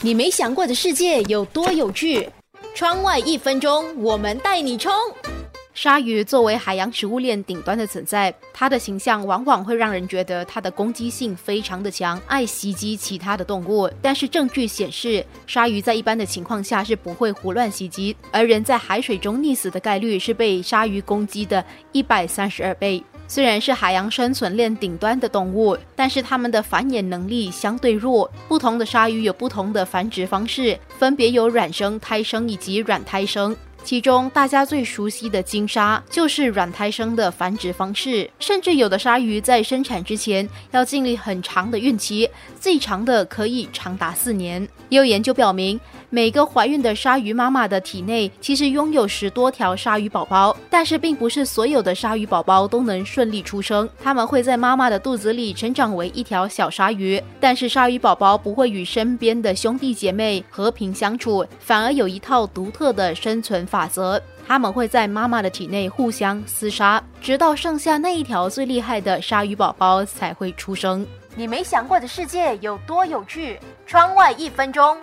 你没想过的世界有多有趣？窗外一分钟，我们带你冲！鲨鱼作为海洋食物链顶端的存在，它的形象往往会让人觉得它的攻击性非常的强，爱袭击其他的动物。但是证据显示，鲨鱼在一般的情况下是不会胡乱袭击，而人在海水中溺死的概率是被鲨鱼攻击的一百三十二倍。虽然是海洋生存链顶端的动物，但是它们的繁衍能力相对弱。不同的鲨鱼有不同的繁殖方式，分别有卵生、胎生以及软胎生。其中大家最熟悉的金鲨就是软胎生的繁殖方式，甚至有的鲨鱼在生产之前要经历很长的孕期，最长的可以长达四年。也有研究表明。每个怀孕的鲨鱼妈妈的体内其实拥有十多条鲨鱼宝宝，但是并不是所有的鲨鱼宝宝都能顺利出生。它们会在妈妈的肚子里成长为一条小鲨鱼，但是鲨鱼宝宝不会与身边的兄弟姐妹和平相处，反而有一套独特的生存方法则。他们会在妈妈的体内互相厮杀，直到剩下那一条最厉害的鲨鱼宝宝才会出生。你没想过的世界有多有趣？窗外一分钟。